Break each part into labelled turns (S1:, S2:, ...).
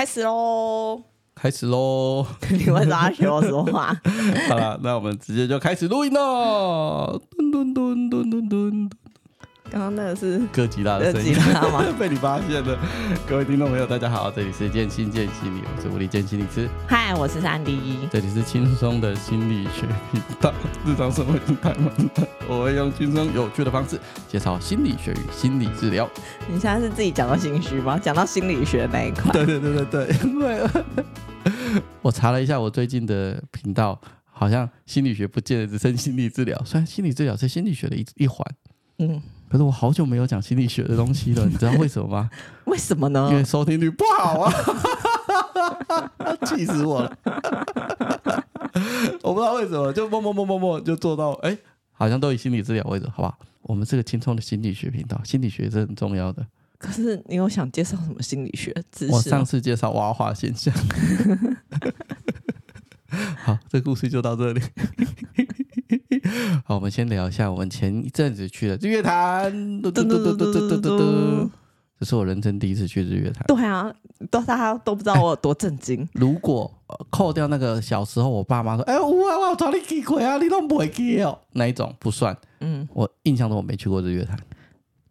S1: 开始喽！
S2: 开始喽！
S1: 你为啥要学我说话？
S2: 好了，那我们直接就开始录音喽！噔噔噔噔噔噔。
S1: 刚刚那个是
S2: 哥吉拉的声音
S1: 吗？
S2: 被你发现了。各位听众朋友，大家好，这里是健心见心理，我是吴立健心理师。
S1: 嗨，我是三 D。
S2: 这里是轻松的心理学频道。日常生活中太忙了，我会用轻松有趣的方式介绍心理学与心理治疗。
S1: 你现在是自己讲到心虚吗？讲到心理学那一块？
S2: 对对对对对，因为我查了一下，我最近的频道好像心理学不见得只剩心理治疗，虽然心理治疗是心理学的一一环。嗯。可是我好久没有讲心理学的东西了，你知道为什么吗？
S1: 为什么呢？
S2: 因为收听率不好啊，气死我了！我不知道为什么，就默默默默默就做到，哎、欸，好像都以心理治疗为主，好不好？我们是个轻松的心理学频道，心理学是很重要的。
S1: 可是你有想介绍什么心理学知识？
S2: 我上次介绍蛙化现象。好，这故事就到这里。好，我们先聊一下我们前一阵子去的日月潭。嘟嘟嘟嘟嘟嘟嘟嘟，这是我人生第一次去日月潭。
S1: 对啊，都大家都不知道我有多震惊。
S2: 如果扣掉那个小时候，我爸妈说：“哎，我我找你去过啊，你都不会去哦。”那一种不算。嗯，我印象中我没去过日月潭。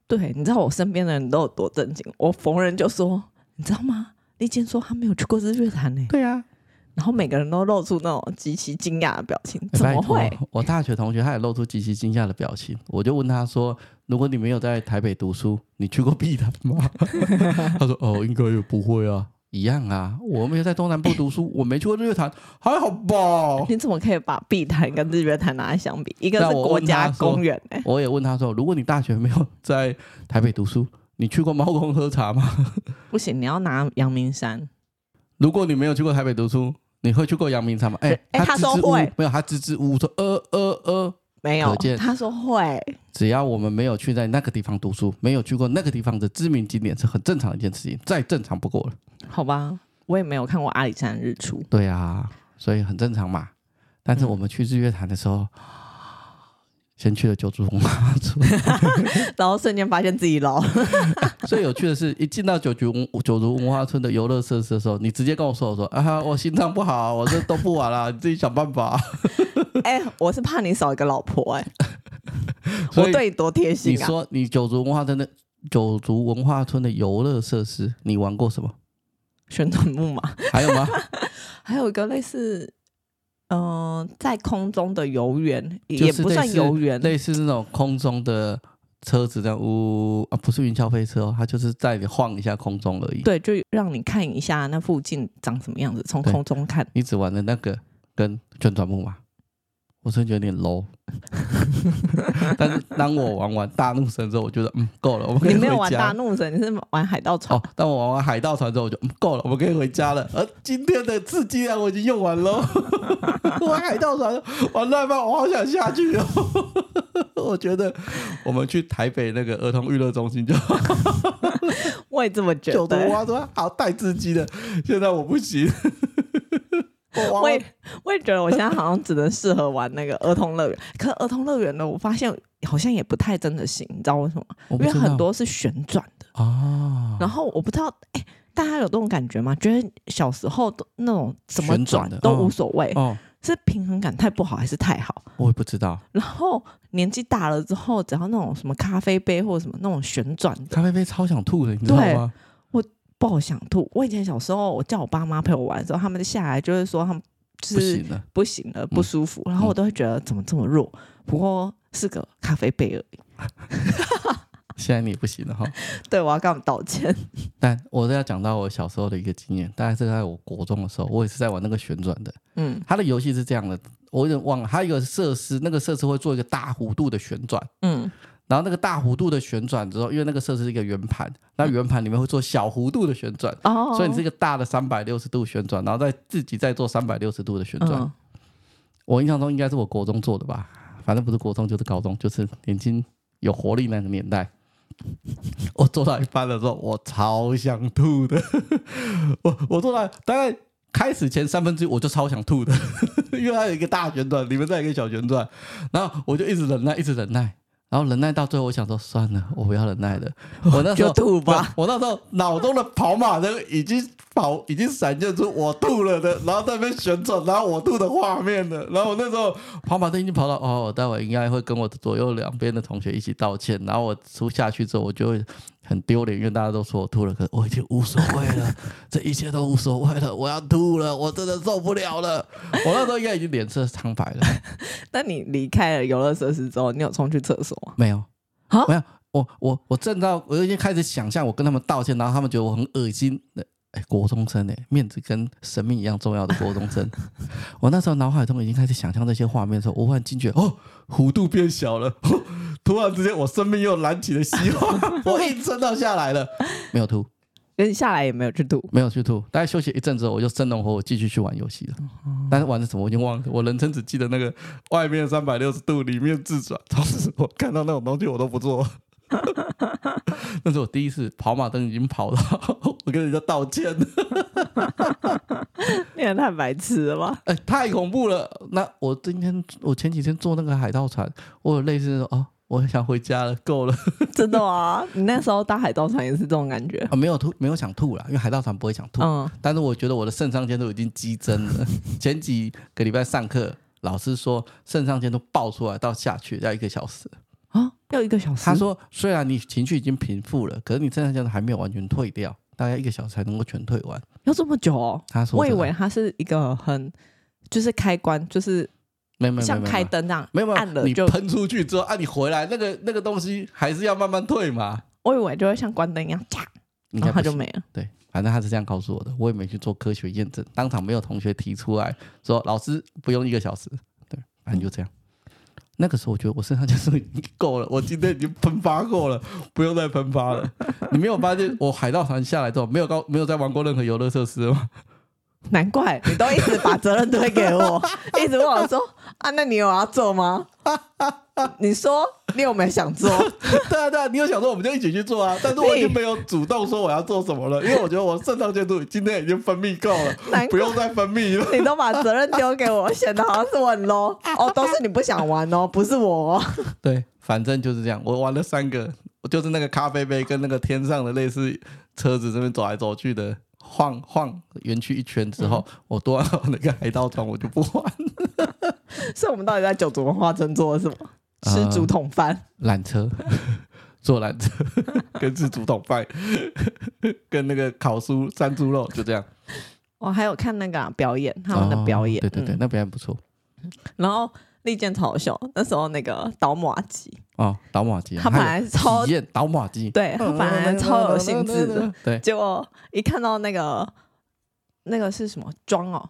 S1: 对，你知道我身边的人都有多震惊？我逢人就说：“你知道吗？丽健说他没有去过日月潭呢。”
S2: 对啊。
S1: 然后每个人都露出那种极其惊讶的表情，怎么会？
S2: 我大学同学他也露出极其惊讶的表情，我就问他说：“如果你没有在台北读书，你去过碧潭吗？” 他说：“哦，应该也不会啊，一样啊，我没有在东南部读书，我没去过日月潭，还好吧？”
S1: 你怎么可以把碧潭跟日月潭拿来相比？一个是国家公园，欸，
S2: 我也问他说：“如果你大学没有在台北读书，你去过猫空喝茶吗？”
S1: 不行，你要拿阳明山。
S2: 如果你没有去过台北读书。你会去过阳明山吗？哎、欸，
S1: 哎、欸，他说会，
S2: 没有，他支支吾吾说，呃呃呃，
S1: 没有，他说会。
S2: 只要我们没有去在那个地方读书，没有去过那个地方的知名景点，是很正常的一件事情，再正常不过了。
S1: 好吧，我也没有看过阿里山日出。
S2: 对啊，所以很正常嘛。但是我们去日月潭的时候。嗯先去了九族文化村，
S1: 然后瞬间发现自己老。
S2: 最有趣的是，一进到九族九族文化村的游乐设施的时候，你直接跟我说：“我说啊，我心脏不好，我这都不玩了，你自己想办法。”
S1: 哎，我是怕你少一个老婆哎、欸，我对你多贴心啊！
S2: 你说你九族文化村的九族文化村的游乐设施，你玩过什么？
S1: 旋转木马？还有吗？还有一个类似。嗯、呃，在空中的游园也不算游园，
S2: 类似那种空中的车子这样，呜啊，不是云霄飞车哦，它就是在你晃一下空中而已。对，
S1: 就让你看一下那附近长什么样子，从空中看。
S2: 你只玩的那个跟旋转木马。我真的觉得有点 low，但是当我玩完大怒神之后，我觉得嗯够了，我们可以回家。
S1: 你没有玩大怒神，你是玩海盗船。
S2: 哦，当我玩完海盗船之后，我就嗯够了，我们可以回家了。而今天的刺激量我已经用完了，玩海盗船玩到一半，我好想下去哦。我觉得我们去台北那个儿童娱乐中心就，
S1: 我也这么觉得。九
S2: 族文化村好带刺激的，现在我不行。
S1: 我也我也觉得我现在好像只能适合玩那个儿童乐园，可儿童乐园呢，我发现好像也不太真的行，你知道为什么？因为很多是旋转的哦。然后我不知道，哎，大家有这种感觉吗？觉得小时候都那种怎么转都无所谓，哦，是平衡感太不好还是太好？
S2: 我也不知道。
S1: 然后年纪大了之后，只要那种什么咖啡杯或者什么那种旋转，
S2: 咖啡杯超想吐的，你知道吗？
S1: 不好想吐。我以前小时候，我叫我爸妈陪我玩的时候，他们下来就是说他们就是不行了，不行了，不舒服。嗯、然后我都会觉得怎么这么弱？不过是个咖啡杯而已。
S2: 现在你不行了哈。
S1: 对，我要跟他们道歉。
S2: 但我都要讲到我小时候的一个经验，大概是在我国中的时候，我也是在玩那个旋转的。嗯，它的游戏是这样的，我有点忘了，它有一个设施，那个设施会做一个大弧度的旋转。嗯。然后那个大弧度的旋转之后，因为那个设置是一个圆盘，那圆盘里面会做小弧度的旋转，哦、所以你是一个大的三百六十度旋转，然后再自己再做三百六十度的旋转。嗯、我印象中应该是我国中做的吧，反正不是国中就是高中，就是年轻有活力那个年代。我做到一半的时候，我超想吐的。我我做到大概开始前三分之一，我就超想吐的，因为它有一个大旋转，里面再有一个小旋转，然后我就一直忍耐，一直忍耐。然后忍耐到最后，我想说算了，我不要忍耐了。我那时候
S1: 就吐吧。
S2: 我那时候脑中的跑马灯已经跑，已经闪现出我吐了的，然后在那边旋转，然后我吐的画面了。然后我那时候跑马灯已经跑到哦，我待会应该会跟我左右两边的同学一起道歉。然后我出下去之后，我就会。很丢脸，因为大家都说我吐了，可是我已经无所谓了，这一切都无所谓了。我要吐了，我真的受不了了。我那时候应该已经脸色苍白了。
S1: 那你离开了游乐设施之后，你有冲去厕所吗？
S2: 没有，啊，没有。我我我正到，我已经开始想象我跟他们道歉，然后他们觉得我很恶心。哎，国中生哎，面子跟生命一样重要的国中生。我那时候脑海中已经开始想象这些画面的时候，我忽然惊觉哦，弧度变小了。突然之间，我生命又燃起了希望。我硬撑到下来了，没有吐，
S1: 跟下来也没有去吐，
S2: 没有去吐。大概休息一阵子，我就生龙活虎继续去玩游戏了。但是玩的什么我已经忘了，我人生只记得那个外面三百六十度，里面自转。从此我看到那种东西我都不做。那是我第一次跑马灯已经跑到，我跟人家道歉了。
S1: 你也太白痴了吧！
S2: 哎、欸，太恐怖了。那我今天，我前几天坐那个海盗船，我有类似说，哦，我想回家了，够了。
S1: 真的啊？你那时候搭海盗船也是这种感觉
S2: 啊？没有吐，没有想吐啦，因为海盗船不会想吐。嗯。但是我觉得我的肾上腺都已经激增了。前几个礼拜上课，老师说肾上腺都爆出来，到下去要一个小时。
S1: 啊，要一个小时。
S2: 他说，虽然你情绪已经平复了，可是你肾上腺还没有完全退掉，大概一个小时才能够全退完。
S1: 要这么久哦？
S2: 他说，
S1: 我以为他是一个很，就是开关，就是没有像开灯那样，
S2: 没有没有
S1: 按了就
S2: 你喷出去之后，啊，你回来那个那个东西还是要慢慢退嘛。
S1: 我以为就会像关灯一样，啪，然后它就没了。
S2: 对，反正他是这样告诉我的，我也没去做科学验证，当场没有同学提出来说老师不用一个小时，对，反正就这样。那个时候我觉得我身上就是已经够了，我今天已经喷发过了，不用再喷发了。你没有发现我海盗船下来之后没有高没有再玩过任何游乐设施吗？
S1: 难怪你都一直把责任推给我，一直问我说啊，那你有要做吗？你说你有没有想做？
S2: 对啊对啊，你有想做我们就一起去做啊。但是我已经没有主动说我要做什么了，因为我觉得我肾上腺素今天已经分泌够了，不用再分泌了。
S1: 你都把责任丢给我，显得好像是我很 low 哦，都是 你不想玩哦，不是我哦。
S2: 对，反正就是这样。我玩了三个，就是那个咖啡杯跟那个天上的类似车子这边走来走去的。晃晃园区一圈之后，嗯、我多了那个海盗船，我就不玩了。
S1: 所以，我们到底在九族文化村做了什么？吃竹筒饭、
S2: 缆、呃、车、坐缆车，跟吃竹筒饭，跟那个烤酥山猪肉，就这样。
S1: 我还有看那个、啊、表演，他们的表演，哦、
S2: 对对对，嗯、那表演不错。
S1: 然后。利剑超好笑，那时候那个倒马机。
S2: 哦，倒马机，
S1: 他本来是超
S2: 体验倒马机，
S1: 对他本来超有兴致的，
S2: 对，
S1: 结果一看到那个那个是什么桩哦，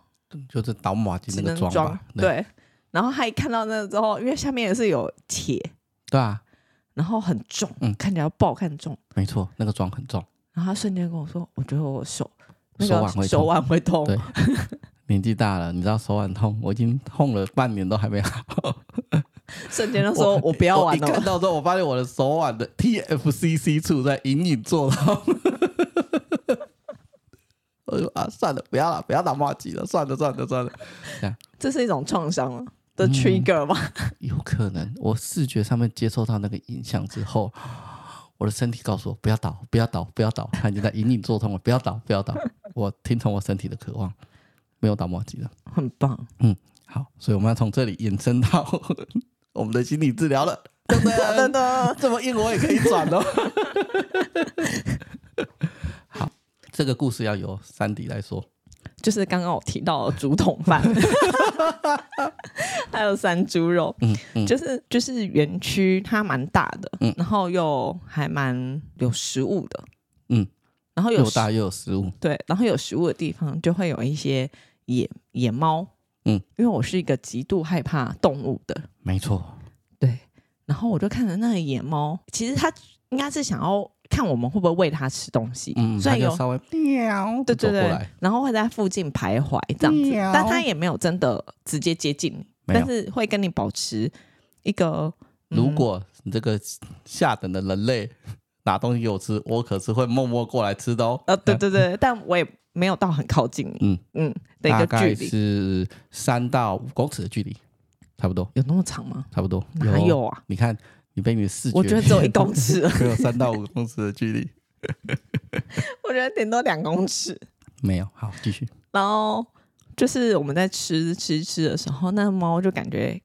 S2: 就是倒马机那个桩，
S1: 对，然后他一看到那个之后，因为下面也是有铁，
S2: 对啊，
S1: 然后很重，嗯，看起来不好看重，
S2: 没错，那个桩很重，
S1: 然后他瞬间跟我说，我觉得我手手手腕会痛。
S2: 年纪大了，你知道手腕痛，我已经痛了半年都还没好。
S1: 瞬间就说我不要玩了。
S2: 看到之后，我发现我的手腕的 TFCC 处在隐隐作痛。我说啊，算了，不要了，不要打麻吉了，算了，算了，算了。这样，
S1: 这是一种创伤的 trigger 吗？
S2: 嗯，有可能，我视觉上面接受到那个影响之后，我的身体告诉我不要倒，不要倒，不要倒，它已经在隐隐作痛了，不要倒，不要倒。我听从我身体的渴望。没有打磨机的，
S1: 很棒。
S2: 嗯，好，所以我们要从这里延伸到 我们的心理治疗了。真的，真的，这么硬我也可以转哦。好，这个故事要由珊迪来说。
S1: 就是刚刚我提到的竹筒饭，还有山猪肉。嗯嗯，就是就是园区它蛮大的，嗯，然后又还蛮有食物的，嗯，然后有
S2: 又大又有食物，
S1: 对，然后有食物的地方就会有一些。野野猫，嗯，因为我是一个极度害怕动物的，
S2: 没错，
S1: 对。然后我就看着那个野猫，其实它应该是想要看我们会不会喂它吃东西，嗯，所以有
S2: 稍微喵，
S1: 对对对，然后会在附近徘徊这样子，但它也没有真的直接接近你，但是会跟你保持一个，
S2: 嗯、如果你这个下等的人类 拿东西给我吃，我可是会默默过来吃的哦。
S1: 呃，对对对，但我也。没有到很靠近你，嗯嗯的一个距离，大概
S2: 是三到五公尺的距离，差不多。
S1: 有那么长吗？
S2: 差不多。
S1: 哪有啊？
S2: 你看你被你的视觉，
S1: 我觉得只有一公尺，
S2: 只有三到五公尺的距离。
S1: 我觉得顶多两公尺。
S2: 没有，好，继续。
S1: 然后就是我们在吃吃吃的时候，那个猫就感觉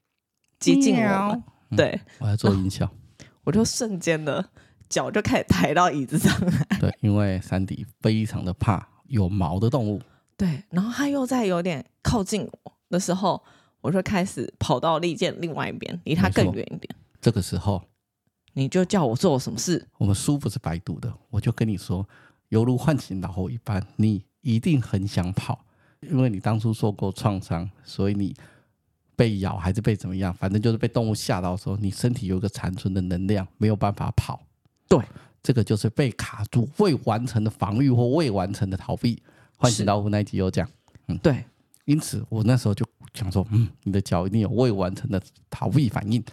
S1: 接近我们，嗯、对，
S2: 我要做音效，
S1: 我就瞬间的脚就开始抬到椅子上来。
S2: 对，因为珊迪非常的怕有毛的动物。
S1: 对，然后它又在有点靠近我的时候，我就开始跑到利剑另外一边，离它更远一点。
S2: 这个时候，
S1: 你就叫我做什么事？
S2: 我们书不是白读的，我就跟你说，犹如唤醒老后一般，你一定很想跑，因为你当初受过创伤，所以你被咬还是被怎么样，反正就是被动物吓到的时候，你身体有一个残存的能量，没有办法跑。
S1: 对，
S2: 这个就是被卡住、未完成的防御或未完成的逃避。唤醒老虎那一集有讲，嗯，
S1: 对，
S2: 因此我那时候就想说，嗯，你的脚一定有未完成的逃避反应。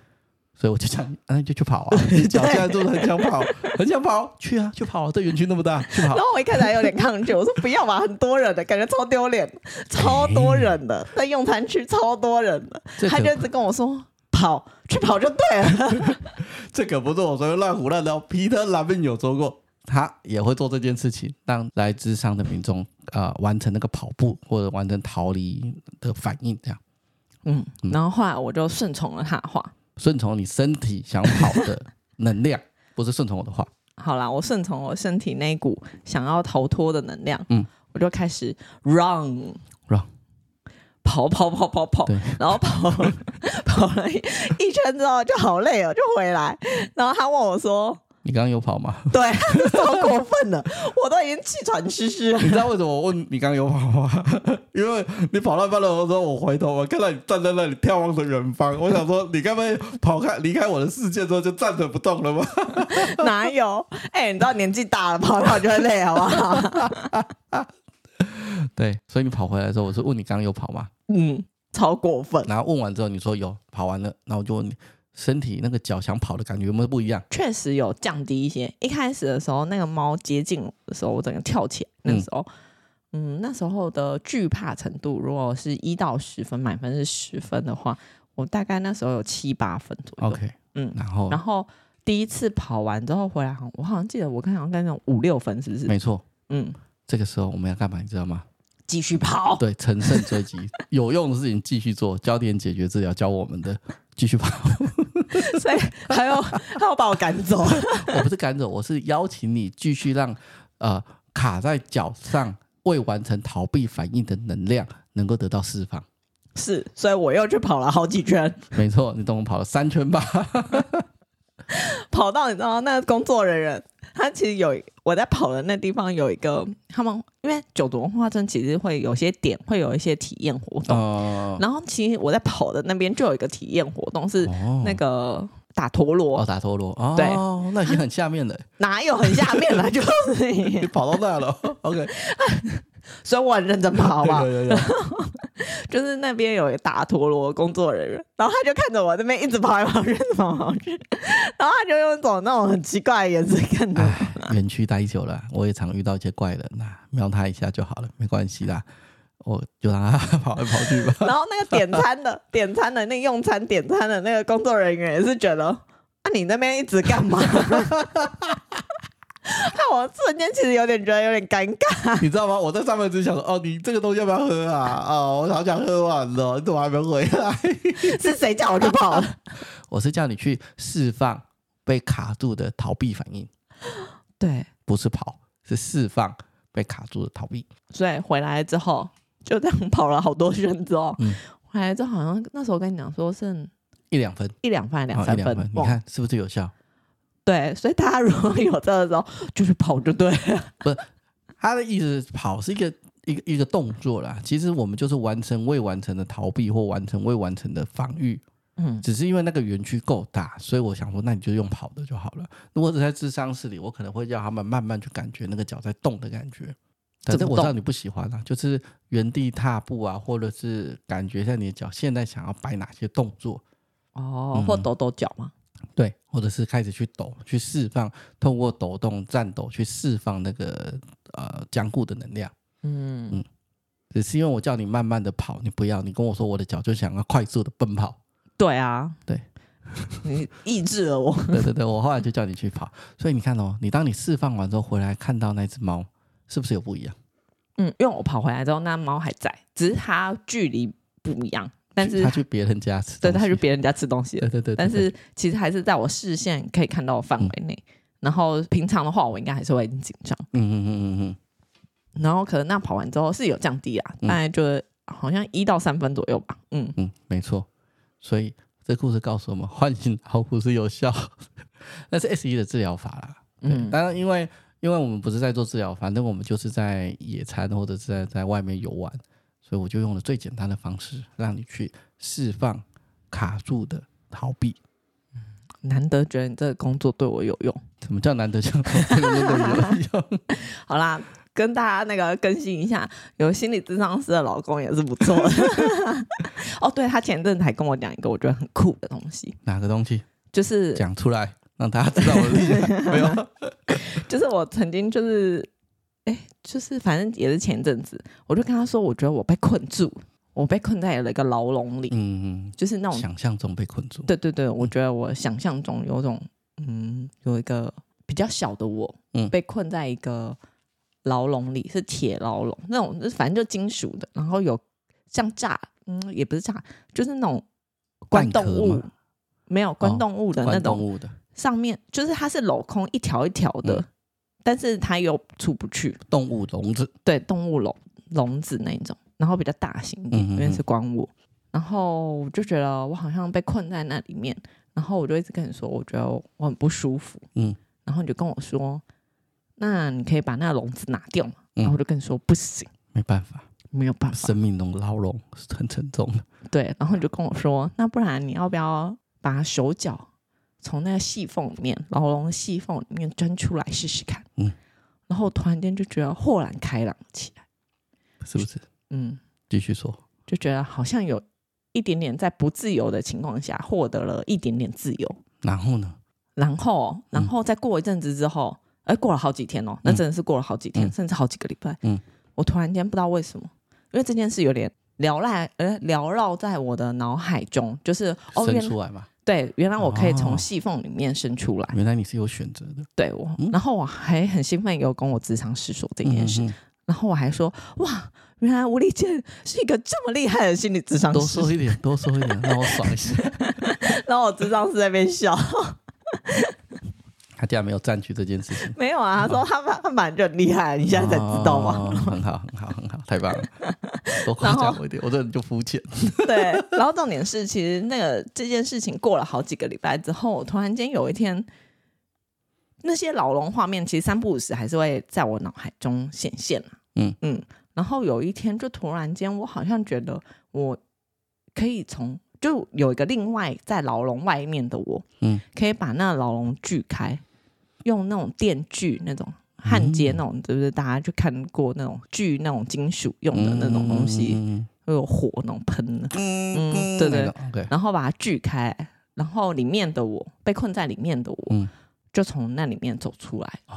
S2: 所以我就想，那就去跑啊！你脚现在做的很想跑，很想跑，去啊，去跑！啊这园区那么大，去跑。
S1: 然后我一开始还有点抗拒，我说不要嘛，很多人的感觉超丢脸，超多人的 在用餐区，超多人的。他就一直跟我说跑，去跑就对了。
S2: 这可不是我说乱胡乱的。皮特拉宾有说过，他也会做这件事情，让来咨商的民众啊、呃、完成那个跑步或者完成逃离的反应，这样。
S1: 嗯，然后后来我就顺从了他的话。
S2: 顺从你身体想跑的能量，不是顺从我的话。
S1: 好啦，我顺从我身体那股想要逃脱的能量。嗯，我就开始 run，跑跑跑跑跑，然后跑跑了一一圈之后就好累了，就回来。然后他问我说。
S2: 你刚刚有跑吗？
S1: 对，超过分了，我都已经气喘吁吁了。
S2: 你知道为什么我问你刚刚有跑吗？因为你跑到半路的时候，我回头我看到你站在那里眺望着远方，我想说你该不会跑开离开我的世界之后就站着不动了吗？
S1: 哪有？哎、欸，你知道年纪大了，跑一跑就会累，好不好？
S2: 对，所以你跑回来的时候，我是问你刚刚有跑吗？
S1: 嗯，超过分。
S2: 然后问完之后，你说有跑完了，然后我就问你。身体那个脚想跑的感觉有没有不一样？
S1: 确实有降低一些。一开始的时候，那个猫接近我的时候，我整个跳起来。那时候，嗯，嗯，那时候的惧怕程度，如果是一到十分，满分是十分的话，我大概那时候有七八分左右。
S2: OK，
S1: 嗯，
S2: 然后，
S1: 然后第一次跑完之后回来，我好像记得我看好像那种五六分，是不是？
S2: 没错，
S1: 嗯，
S2: 这个时候我们要干嘛？你知道吗？
S1: 继续跑，
S2: 对，乘胜追击，有用的事情继续做，焦点解决治疗教我们的，继续跑。
S1: 所以还要还要把我赶走？
S2: 我不是赶走，我是邀请你继续让呃卡在脚上未完成逃避反应的能量能够得到释放。
S1: 是，所以我又去跑了好几圈。
S2: 没错，你总共跑了三圈吧？
S1: 跑到你知道那个工作人员。他其实有我在跑的那地方有一个，他们因为九族文化村其实会有些点会有一些体验活动，哦、然后其实我在跑的那边就有一个体验活动是那个打陀螺，
S2: 哦，打陀螺，哦，
S1: 对，
S2: 那已经很下面了，
S1: 哪有很下面了，就是你，
S2: 你跑到那了，OK。
S1: 所以我很认真跑，好不好？就是那边有一个打陀螺工作人员，然后他就看着我这边一直跑来跑去，跑来跑去，然后他就用一种那种很奇怪的眼神看着我。
S2: 园区待久了，我也常遇到一些怪人呐，瞄他一下就好了，没关系啦，我就让他 跑来跑去吧。
S1: 然后那个点餐的、点餐的、那个用餐点餐的那个工作人员也是觉得，啊，你那边一直干嘛？那我瞬间其实有点觉得有点尴尬，
S2: 你知道吗？我在上面只想说，哦，你这个东西要不要喝啊？哦，我好想喝完了，你怎么还没回来？
S1: 是谁叫我去跑的？
S2: 我是叫你去释放被卡住的逃避反应。
S1: 对，
S2: 不是跑，是释放被卡住的逃避。
S1: 所以回来之后就这样跑了好多圈之后，嗯，回来之后好像那时候跟你讲说剩
S2: 一两分，
S1: 一两分，两三分，分，
S2: 你看是不是有效？
S1: 对，所以大家如果有这个时候，就去跑就对了。
S2: 不是他的意思，跑是一个一个一个动作啦。其实我们就是完成未完成的逃避或完成未完成的防御。嗯，只是因为那个园区够大，所以我想说，那你就用跑的就好了。如果只在智商室里，我可能会叫他们慢慢去感觉那个脚在动的感觉。反正我知道你不喜欢啊，就是原地踏步啊，或者是感觉一下你的脚现在想要摆哪些动作
S1: 哦，嗯、或抖抖脚吗？
S2: 对，或者是开始去抖，去释放，透过抖动、颤抖去释放那个呃僵固的能量。嗯嗯，只是因为我叫你慢慢的跑，你不要，你跟我说我的脚就想要快速的奔跑。
S1: 对啊，
S2: 对，
S1: 你抑制了我。
S2: 对对对，我后来就叫你去跑。所以你看哦，你当你释放完之后回来看到那只猫，是不是有不一样？
S1: 嗯，因为我跑回来之后，那猫还在，只是它距离不一样。但是
S2: 他去别人家吃，
S1: 对，他去别人家吃东西。
S2: 对对对，对。
S1: 但是其实还是在我视线可以看到的范围内。嗯、然后平常的话，我应该还是会很紧张。嗯嗯嗯嗯嗯。然后可能那跑完之后是有降低啊，大概就好像一到三分左右吧。嗯
S2: 嗯，没错。所以这故事告诉我们，唤醒老虎是有效，那是 S 一的治疗法啦。嗯，当然因为因为我们不是在做治疗，反正我们就是在野餐或者是在在外面游玩。所以我就用了最简单的方式，让你去释放卡住的逃避。
S1: 难得觉得你这个工作对我有用。
S2: 什么叫难得这个工作对我有用？
S1: 好啦，跟大家那个更新一下，有心理咨商师的老公也是不错的。哦，对，他前阵子还跟我讲一个我觉得很酷的东西。
S2: 哪个东西？
S1: 就是
S2: 讲出来让大家知道我的厉害。没有，
S1: 就是我曾经就是。哎，就是反正也是前一阵子，我就跟他说，我觉得我被困住，我被困在了一个牢笼里，嗯嗯，就是那种
S2: 想象中被困住。
S1: 对对对，我觉得我想象中有种，嗯，有一个比较小的我，嗯，被困在一个牢笼里，是铁牢笼那种，反正就金属的，然后有像炸，嗯，也不是炸，就是那种关动物，没有关动物的那种，哦、上面就是它是镂空一条一条的。嗯但是它又出不去，
S2: 动物笼子，
S1: 对，动物笼笼子那种，然后比较大型一点，因为是关我，然后我就觉得我好像被困在那里面，然后我就一直跟你说，我觉得我很不舒服，嗯，然后你就跟我说，那你可以把那个笼子拿掉嘛，然后我就跟你说不行，
S2: 没办法，
S1: 没有办法，
S2: 生命中牢笼是很沉重的，
S1: 对，然后你就跟我说，那不然你要不要把手脚从那个细缝里面，牢笼的细缝里面钻出来试试看。嗯，然后突然间就觉得豁然开朗起来，
S2: 是不是？嗯，继续说，
S1: 就觉得好像有一点点在不自由的情况下获得了一点点自由。
S2: 然后呢？
S1: 然后，然后再过一阵子之后，哎、嗯，过了好几天哦，那真的是过了好几天，嗯、甚至好几个礼拜。嗯，我突然间不知道为什么，因为这件事有点缭绕，呃，缭绕在我的脑海中，就是
S2: 哦，生出来嘛。
S1: 对，原来我可以从细缝里面伸出来。
S2: 哦、原来你是有选择的。
S1: 对我，嗯、然后我还很兴奋，有跟我智商师说这件事。嗯嗯，然后我还说，哇，原来吴丽健是一个这么厉害的心理智商师。
S2: 多说一点，多说一点，让我爽一下。
S1: 然后我智商师在那边笑。
S2: 他竟然没有占据这件事情。
S1: 没有啊，他说他他本来就很厉害，你现在才知道吗？
S2: 哦、很好，很好，很好，太棒了。多夸奖我一点，后我这人就肤浅。
S1: 对，然后重点是，其实那个这件事情过了好几个礼拜之后，突然间有一天，那些牢笼画面其实三不五时还是会在我脑海中显现。嗯嗯，然后有一天就突然间，我好像觉得我可以从。就有一个另外在牢笼外面的我，嗯，可以把那牢笼锯开，用那种电锯那种焊接那种，嗯、对不对？大家就看过那种锯那种金属用的那种东西，嗯、会有火那种喷的，嗯，嗯对对，对然后把它锯开，然后里面的我被困在里面的我，嗯、就从那里面走出来。
S2: 哦，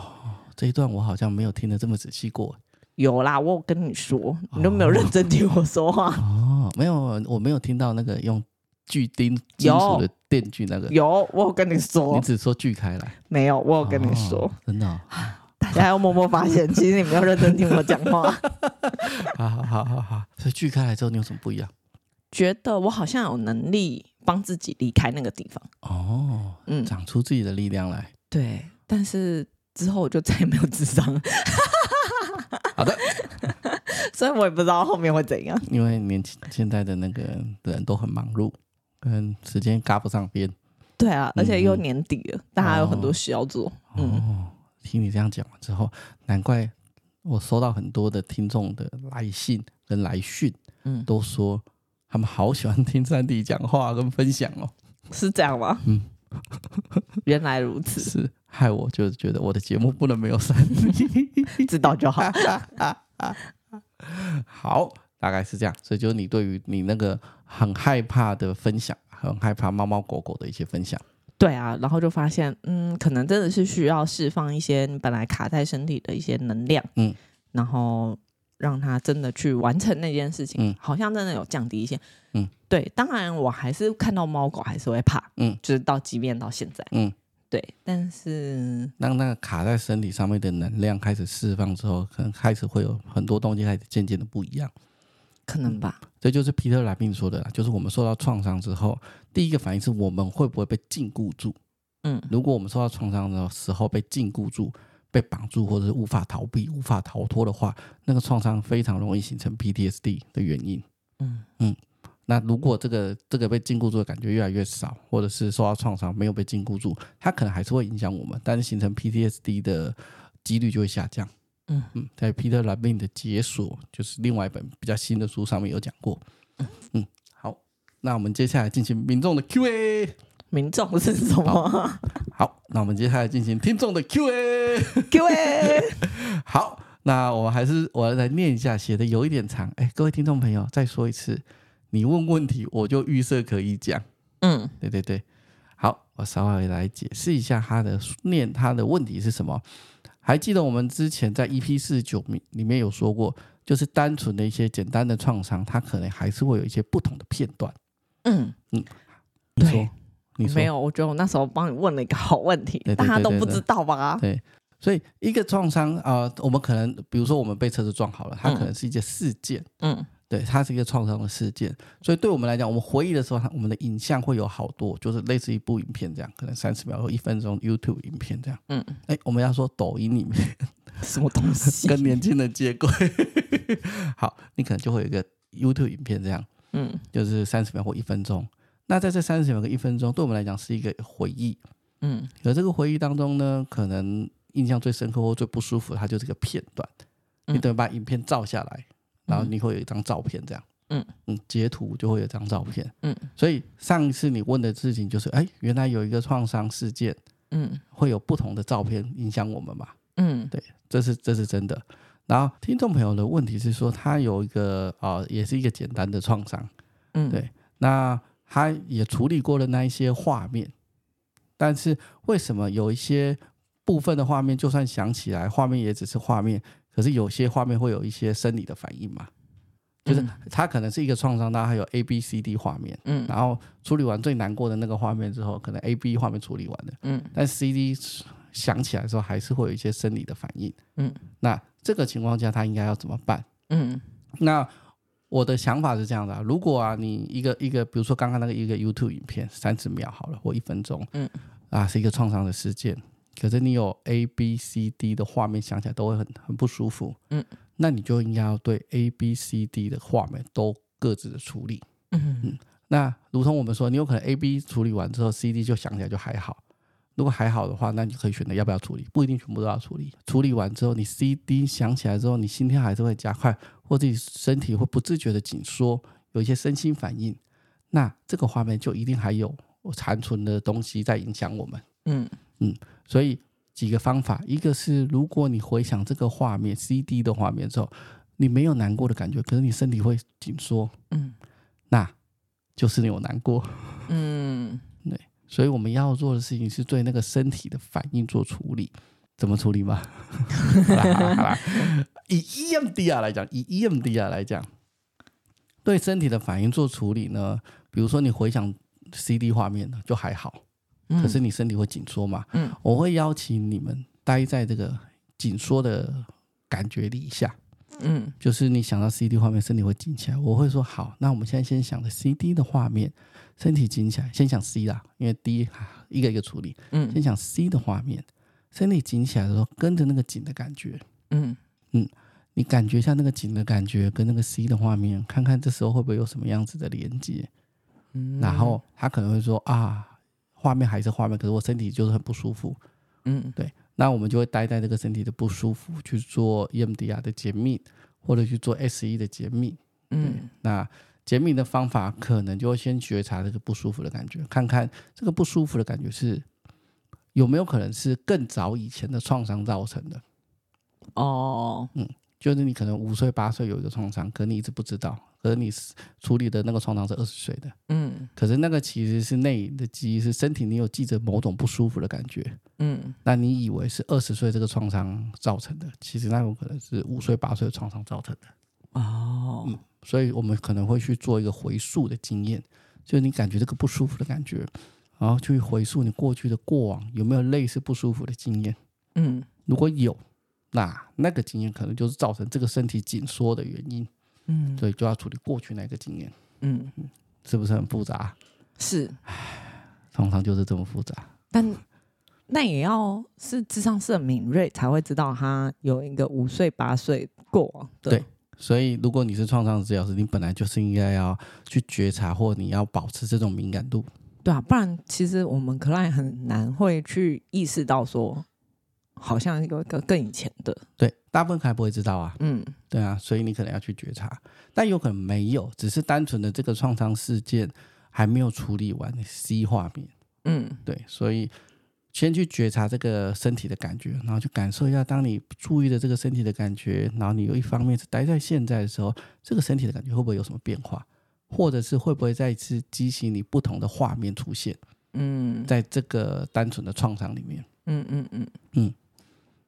S2: 这一段我好像没有听得这么仔细过。
S1: 有啦，我有跟你说，你都没有认真听我说话。
S2: 哦，没有，我没有听到那个用。锯钉金属的电锯那个
S1: 有，有，我有跟你说，
S2: 你只说锯开来，
S1: 没有，我有跟你说，哦、
S2: 真的、哦，
S1: 大家要默默发现，其实你没有认真听我讲话。
S2: 好好好好好，所以锯开来之后，你有什么不一样？
S1: 觉得我好像有能力帮自己离开那个地方。
S2: 哦，嗯，长出自己的力量来。
S1: 对，但是之后我就再也没有智商。
S2: 好的。
S1: 所以我也不知道后面会怎样，
S2: 因为年轻现在的那个人都很忙碌，跟时间赶不上边。
S1: 对啊，而且又年底了，嗯、大家有很多事要做。
S2: 哦，嗯、听你这样讲完之后，难怪我收到很多的听众的来信跟来讯，嗯，都说他们好喜欢听三弟讲话跟分享哦。
S1: 是这样吗？嗯，原来如此，
S2: 是害我就觉得我的节目不能没有3蒂，
S1: 知道就好。
S2: 好，大概是这样，所以就是你对于你那个很害怕的分享，很害怕猫猫狗狗的一些分享，
S1: 对啊，然后就发现，嗯，可能真的是需要释放一些你本来卡在身体的一些能量，嗯，然后让它真的去完成那件事情，嗯，好像真的有降低一些，嗯，对。当然，我还是看到猫狗还是会怕，嗯，就是到即便到现在，嗯，对。但是
S2: 当那个卡在身体上面的能量开始释放之后，可能开始会有很多东西开始渐渐的不一样，
S1: 可能吧。嗯，
S2: 这就是皮特莱宾说的啦，就是我们受到创伤之后，第一个反应是我们会不会被禁锢住？嗯，如果我们受到创伤的时候被禁锢住。被绑住或者是无法逃避、无法逃脱的话，那个创伤非常容易形成 PTSD 的原因。嗯嗯，那如果这个这个被禁锢住的感觉越来越少，或者是受到创伤没有被禁锢住，它可能还是会影响我们，但是形成 PTSD 的几率就会下降。嗯嗯，在 Peter Levine 的解锁，就是另外一本比较新的书上面有讲过。嗯嗯，好，那我们接下来进行民众的 Q&A。
S1: 民众是什么？
S2: 好，好，那我们接下来进行听众的 Q&A。
S1: Q&A。
S2: 好，那我还是我要来念一下，写的有一点长。哎，各位听众朋友，再说一次，你问问题，我就预设可以讲。嗯，对对对。好，我稍微来解释一下他的念他的问题是什么。还记得我们之前在 EP 四十九里面有说过，就是单纯的一些简单的创伤，它可能还是会有一些不同的片段。嗯。嗯，你说。
S1: 你没有，我觉得我那时候帮你问了一个好问题，大家都不知道吧？
S2: 对，所以一个创伤啊，我们可能比如说我们被车子撞好了，它可能是一件事件，嗯，对，它是一个创伤的事件。所以对我们来讲，我们回忆的时候，我们的影像会有好多，就是类似一部影片这样，可能三十秒或一分钟 YouTube 影片这样。嗯，哎，我们要说抖音里面
S1: 什么东西
S2: 跟年轻人接轨？好，你可能就会有一个 YouTube 影片这样，嗯，就是三十秒或一分钟。那在这三十秒跟一分钟，对我们来讲是一个回忆，嗯，而这个回忆当中呢，可能印象最深刻或最不舒服，它就是个片段。你等于把影片照下来，然后你会有一张照片，这样，嗯嗯，截图就会有张照片，嗯。所以上一次你问的事情就是，哎，原来有一个创伤事件，嗯，会有不同的照片影响我们嘛？嗯，对，这是这是真的。然后听众朋友的问题是说，他有一个啊、呃，也是一个简单的创伤，嗯，对，那。他也处理过了那一些画面，但是为什么有一些部分的画面，就算想起来，画面也只是画面，可是有些画面会有一些生理的反应嘛？就是它可能是一个创伤，它还有 A、B、C、D 画面，嗯，然后处理完最难过的那个画面之后，可能 A、B 画面处理完了，嗯，但 C、D 想起来的时候，还是会有一些生理的反应，嗯，那这个情况下他应该要怎么办？嗯，那。我的想法是这样的啊，如果啊，你一个一个，比如说刚刚那个一个 YouTube 影片，三十秒好了，或一分钟，嗯，啊，是一个创伤的事件，可是你有 A、B、C、D 的画面，想起来都会很很不舒服，嗯，那你就应该要对 A、B、C、D 的画面都各自的处理，嗯嗯，那如同我们说，你有可能 A、B 处理完之后，C、D 就想起来就还好。如果还好的话，那你可以选择要不要处理，不一定全部都要处理。处理完之后，你 C D 想起来之后，你心跳还是会加快，或者身体会不自觉的紧缩，有一些身心反应。那这个画面就一定还有残存的东西在影响我们。嗯嗯，所以几个方法，一个是如果你回想这个画面 C D 的画面之后，你没有难过的感觉，可是你身体会紧缩。嗯，那就是你有难过。嗯。对所以我们要做的事情是对那个身体的反应做处理，怎么处理吗？以 EMDR 来讲，以 EMDR 来讲，对身体的反应做处理呢？比如说你回想 CD 画面呢，就还好，可是你身体会紧缩嘛？嗯，我会邀请你们待在这个紧缩的感觉里一下。嗯，就是你想到 CD 画面，身体会紧起来。我会说好，那我们现在先想着 CD 的画面。身体紧起来，先想 C 啦，因为 D 一个一个处理。嗯，先想 C 的画面，身体紧起来的时候，跟着那个紧的感觉。嗯嗯，你感觉一下那个紧的感觉跟那个 C 的画面，看看这时候会不会有什么样子的连接。嗯，然后他可能会说啊，画面还是画面，可是我身体就是很不舒服。嗯，对，那我们就会待在这个身体的不舒服去做 EMDR 的解密，或者去做 SE 的解密。嗯，那。解密的方法可能就会先觉察这个不舒服的感觉，看看这个不舒服的感觉是有没有可能是更早以前的创伤造成的。哦，嗯，就是你可能五岁八岁有一个创伤，可你一直不知道，可是你处理的那个创伤是二十岁的，嗯，可是那个其实是内隐的记忆，是身体你有记着某种不舒服的感觉，嗯，那你以为是二十岁这个创伤造成的，其实那有可能是五岁八岁的创伤造成的，哦，嗯，所以我们可能会去做一个回溯的经验，就是你感觉这个不舒服的感觉，然后去回溯你过去的过往有没有类似不舒服的经验，嗯，如果有。那那个经验可能就是造成这个身体紧缩的原因，嗯，所以就要处理过去那个经验，嗯，是不是很复杂？
S1: 是，
S2: 通常就是这么复杂。
S1: 但那也要是智商是很敏锐才会知道他有一个五岁八岁过往。
S2: 对，所以如果你是创伤治疗师，你本来就是应该要去觉察，或你要保持这种敏感度。
S1: 对啊，不然其实我们 client 很难会去意识到说。好像有一个更以前的，
S2: 对，大部分还不会知道啊，嗯，对啊，所以你可能要去觉察，但有可能没有，只是单纯的这个创伤事件还没有处理完，C 画面，嗯，对，所以先去觉察这个身体的感觉，然后去感受一下，当你注意的这个身体的感觉，然后你有一方面是待在现在的时候，这个身体的感觉会不会有什么变化，或者是会不会再一次激起你不同的画面出现，嗯，在这个单纯的创伤里面，嗯嗯嗯嗯。嗯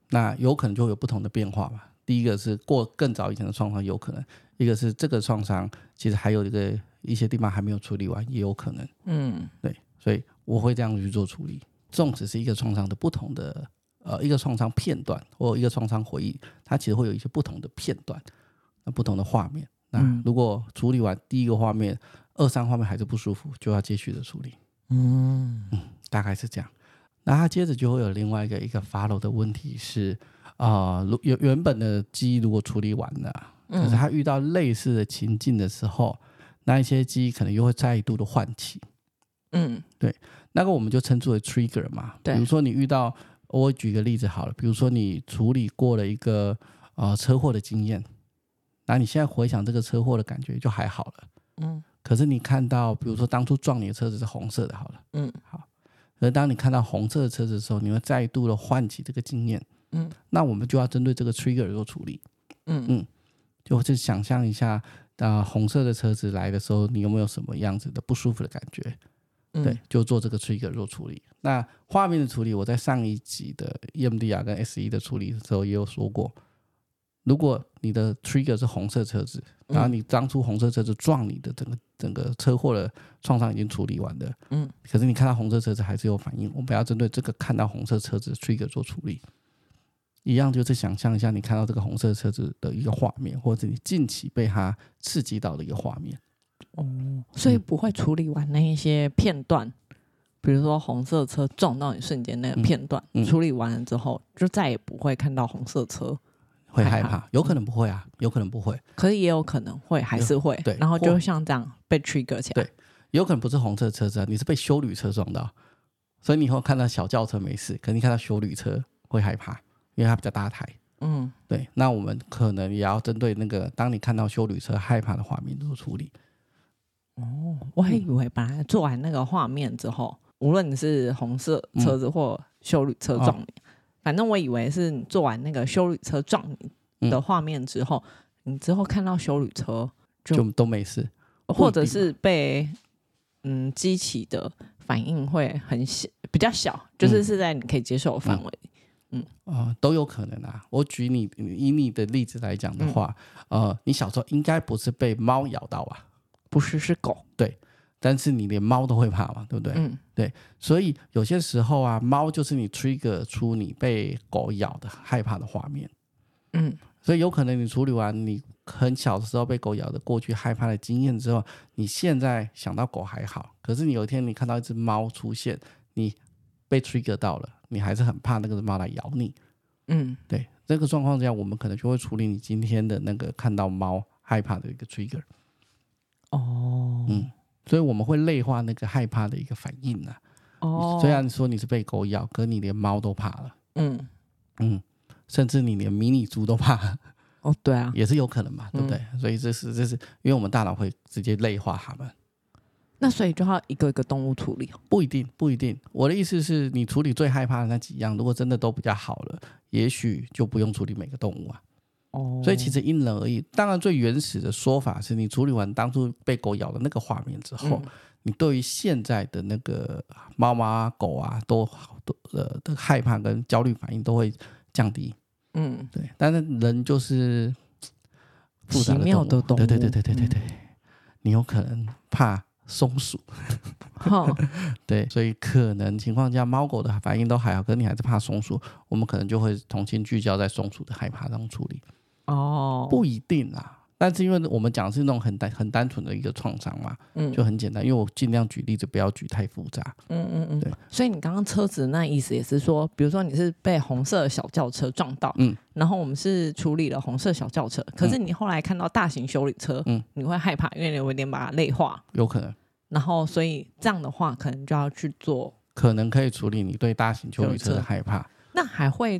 S2: 那有可能就会有不同的变化吧。第一个是过更早以前的创伤有可能，一个是这个创伤其实还有一个一些地方还没有处理完，也有可能。嗯，对，所以我会这样去做处理。这种只是一个创伤的不同的呃一个创伤片段或一个创伤回忆，它其实会有一些不同的片段，那不同的画面。那如果处理完第一个画面，二三画面还是不舒服，就要继续的处理。嗯嗯，大概是这样。那它接着就会有另外一个一个 follow 的问题是，啊、呃，原原本的记忆如果处理完了，可是它遇到类似的情境的时候，那一些记忆可能又会再度的唤起。嗯，对，那个我们就称之为 trigger 嘛。对，比如说你遇到，我举个例子好了，比如说你处理过了一个呃车祸的经验，那你现在回想这个车祸的感觉就还好了。嗯，可是你看到，比如说当初撞你的车子是红色的，好了。嗯，好。而当你看到红色的车子的时候，你会再度的唤起这个经验。嗯，那我们就要针对这个 trigger 做处理。嗯嗯，就是想象一下，当红色的车子来的时候，你有没有什么样子的不舒服的感觉？嗯、对，就做这个 trigger 做处理。那画面的处理，我在上一集的 EMDR 跟 SE 的处理的时候也有说过。如果你的 trigger 是红色车子，然后你当初红色车子撞你的整个整个车祸的创伤已经处理完的，嗯，可是你看到红色车子还是有反应，我们要针对这个看到红色车子 trigger 做处理，一样就是想象一下你看到这个红色车子的一个画面，或者你近期被它刺激到的一个画面。
S1: 哦，所以不会处理完那一些片段，比如说红色车撞到你瞬间那个片段，嗯嗯、处理完了之后，就再也不会看到红色车。
S2: 会害怕，有可能不会啊，有可能不会，
S1: 可是也有可能会，还是会。对，然后就像这样被 trigger 起来。
S2: 对，有可能不是红色车子啊，你是被修旅车撞到，所以你以后看到小轿车没事，可是你看到修旅车会害怕，因为它比较大台。嗯，对。那我们可能也要针对那个，当你看到修旅车害怕的画面做处理。
S1: 哦，我还以为把它做完那个画面之后，无论你是红色车子或修旅车撞你。嗯哦反正我以为是你做完那个修理车撞你的画面之后，嗯、你之后看到修理车就，
S2: 就都没事，
S1: 或者是被嗯激起的反应会很小，比较小，就是是在你可以接受的范围。嗯。啊、
S2: 都有可能啊。我举你以你的例子来讲的话，嗯、呃，你小时候应该不是被猫咬到吧，
S1: 不是，是狗，
S2: 对。但是你连猫都会怕嘛，对不对？嗯，对，所以有些时候啊，猫就是你 trigger 出你被狗咬的害怕的画面。嗯，所以有可能你处理完你很小的时候被狗咬的过去害怕的经验之后，你现在想到狗还好，可是你有一天你看到一只猫出现，你被 trigger 到了，你还是很怕那个猫来咬你。嗯，对，这个状况之下，我们可能就会处理你今天的那个看到猫害怕的一个 trigger。哦，嗯。所以我们会内化那个害怕的一个反应呢、啊。哦，虽然说你是被狗咬，可你连猫都怕了。嗯嗯，甚至你连迷你猪都怕。
S1: 哦，对啊，
S2: 也是有可能嘛，对不对？嗯、所以这是这是因为我们大脑会直接内化它们。
S1: 那所以就要一个一个动物处理？
S2: 不一定，不一定。我的意思是你处理最害怕的那几样，如果真的都比较好了，也许就不用处理每个动物啊。哦，所以其实因人而异。当然，最原始的说法是你处理完当初被狗咬的那个画面之后，嗯、你对于现在的那个猫猫啊、狗啊，都好多呃的害怕跟焦虑反应都会降低。嗯，对。但是人就是复杂的动物，对对对对对对对，嗯、你有可能怕松鼠。好，对，所以可能情况下猫狗的反应都还好，可是你还是怕松鼠，我们可能就会重新聚焦在松鼠的害怕当中处理。哦，不一定啦。但是因为我们讲的是那种很单很单纯的一个创伤嘛，嗯，就很简单。因为我尽量举例子，不要举太复杂。嗯嗯嗯，对。
S1: 所以你刚刚车子那意思也是说，比如说你是被红色小轿车撞到，嗯，然后我们是处理了红色小轿车，可是你后来看到大型修理车，嗯，你会害怕，因为你有点把它类化，
S2: 有可能。
S1: 然后所以这样的话，可能就要去做，
S2: 可能可以处理你对大型修理车的害怕。
S1: 那还会。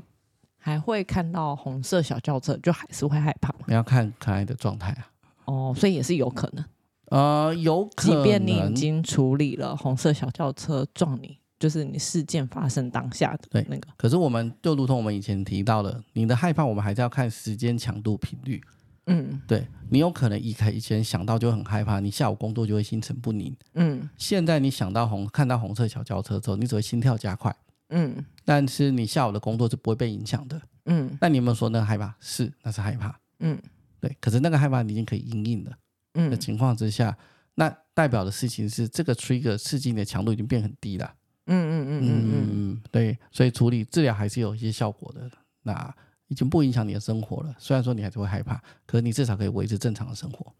S1: 还会看到红色小轿车，就还是会害怕吗？
S2: 你要看可爱的状态啊。
S1: 哦，所以也是有可能。
S2: 呃，有可能。
S1: 即便你已经处理了红色小轿车撞你，就是你事件发生当下的那个。对，
S2: 可是我们就如同我们以前提到的，你的害怕，我们还是要看时间、强度、频率。嗯，对，你有可能一开以前想到就很害怕，你下午工作就会心神不宁。嗯，现在你想到红看到红色小轿车之后，你只会心跳加快。嗯，但是你下午的工作是不会被影响的。嗯，那你有没有说那个害怕？是，那是害怕。嗯，对。可是那个害怕你已经可以应应了。嗯，的情况之下，那代表的事情是这个 trigger 刺激的强度已经变很低了。嗯嗯嗯嗯嗯，对。所以处理治疗还是有一些效果的。那已经不影响你的生活了。虽然说你还是会害怕，可是你至少可以维持正常的生活，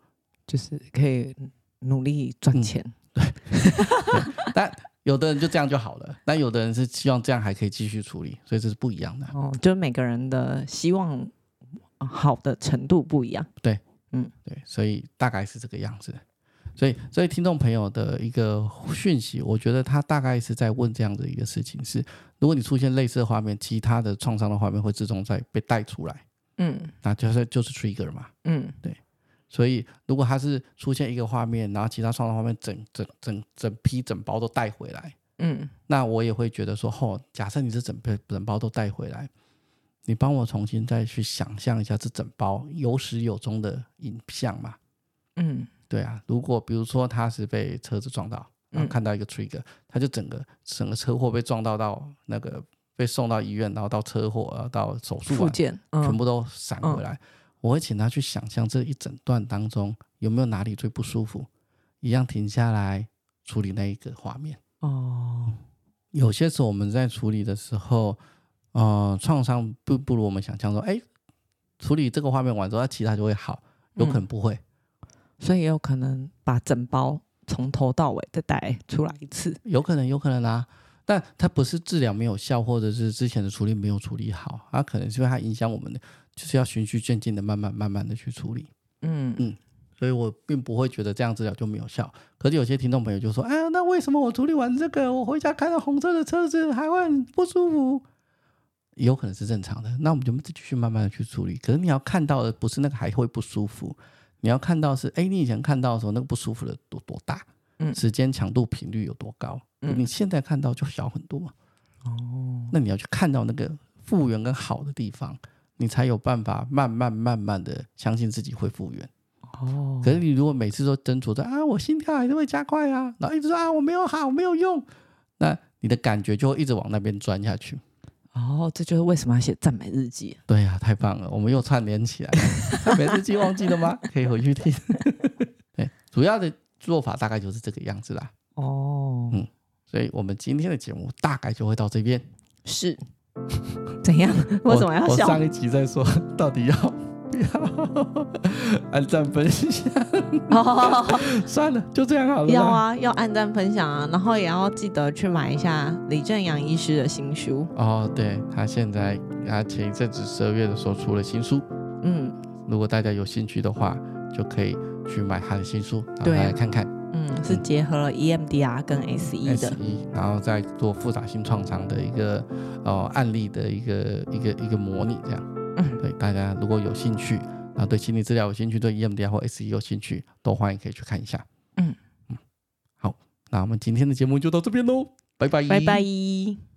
S1: 就是可以努力赚钱。
S2: 对，但。有的人就这样就好了，但有的人是希望这样还可以继续处理，所以这是不一样的。
S1: 哦，就是每个人的希望好的程度不一样。
S2: 对，嗯，对，所以大概是这个样子。所以，所以听众朋友的一个讯息，我觉得他大概是在问这样的一个事情：是如果你出现类似的画面，其他的创伤的画面会自动在被带出来。嗯，那就是就是 trigger 嘛。嗯，对。所以，如果他是出现一个画面，然后其他创伤画面整整整整批整包都带回来，嗯，那我也会觉得说，哦，假设你是整批整包都带回来，你帮我重新再去想象一下这整包有始有终的影像嘛？嗯，对啊。如果比如说他是被车子撞到，然后看到一个 trigger，他就整个整个车祸被撞到到那个被送到医院，然后到车祸，然后到手术
S1: 复健，嗯，
S2: 全部都闪回来。嗯我会请他去想象这一整段当中有没有哪里最不舒服，一样停下来处理那一个画面。哦，有些时候我们在处理的时候，呃，创伤不不如我们想象说，哎，处理这个画面完之后，其他就会好，有可能不会，
S1: 嗯，所以也有可能把整包从头到尾再带出来一次，
S2: 有可能，有可能啊。但它不是治疗没有效，或者是之前的处理没有处理好，它可能是因为它影响我们的。就是要循序渐进的，慢慢慢慢的去处理。嗯嗯，所以我并不会觉得这样治疗就没有效。可是有些听众朋友就说：“哎呀，那为什么我处理完这个，我回家看到红色的车子还会很不舒服？”有可能是正常的。那我们就继续慢慢的去处理。可是你要看到的不是那个还会不舒服，你要看到是：哎，你以前看到的时候那个不舒服的多多大？嗯，时间、强度、频率有多高？嗯，你现在看到就小很多。哦，那你要去看到那个复原跟好的地方。你才有办法慢慢慢慢的相信自己会复原。哦，可是你如果每次都斟酌着啊，我心跳还是会加快啊，然后一直说啊，我没有好，没有用，那你的感觉就会一直往那边钻下去。
S1: 哦，这就是为什么要写赞美日记。
S2: 对呀、啊，太棒了，我们又串联起来了。赞美日记忘记了吗？可以回去听。对，主要的做法大概就是这个样子啦。哦，嗯，所以我们今天的节目大概就会到这边。
S1: 是。怎样？我怎么要笑？
S2: 我上一集在说，到底要不要按赞分享？算了，就这样好了。
S1: 要啊，要按赞分享啊，然后也要记得去买一下李正阳医师的新书。
S2: 哦，对，他现在他前一阵子十二月的时候出了新书。嗯，如果大家有兴趣的话，就可以去买他的新书，然后来看看。
S1: 嗯，是结合了 EMDR 跟 SE 的，SE，
S2: 然后再做复杂性创伤的一个呃案例的一个一个一个模拟，这样。嗯，对，大家如果有兴趣，然后对心理治疗有兴趣，对 EMDR 或 SE 有兴趣，都欢迎可以去看一下。嗯嗯，好，那我们今天的节目就到这边喽，拜拜，
S1: 拜拜。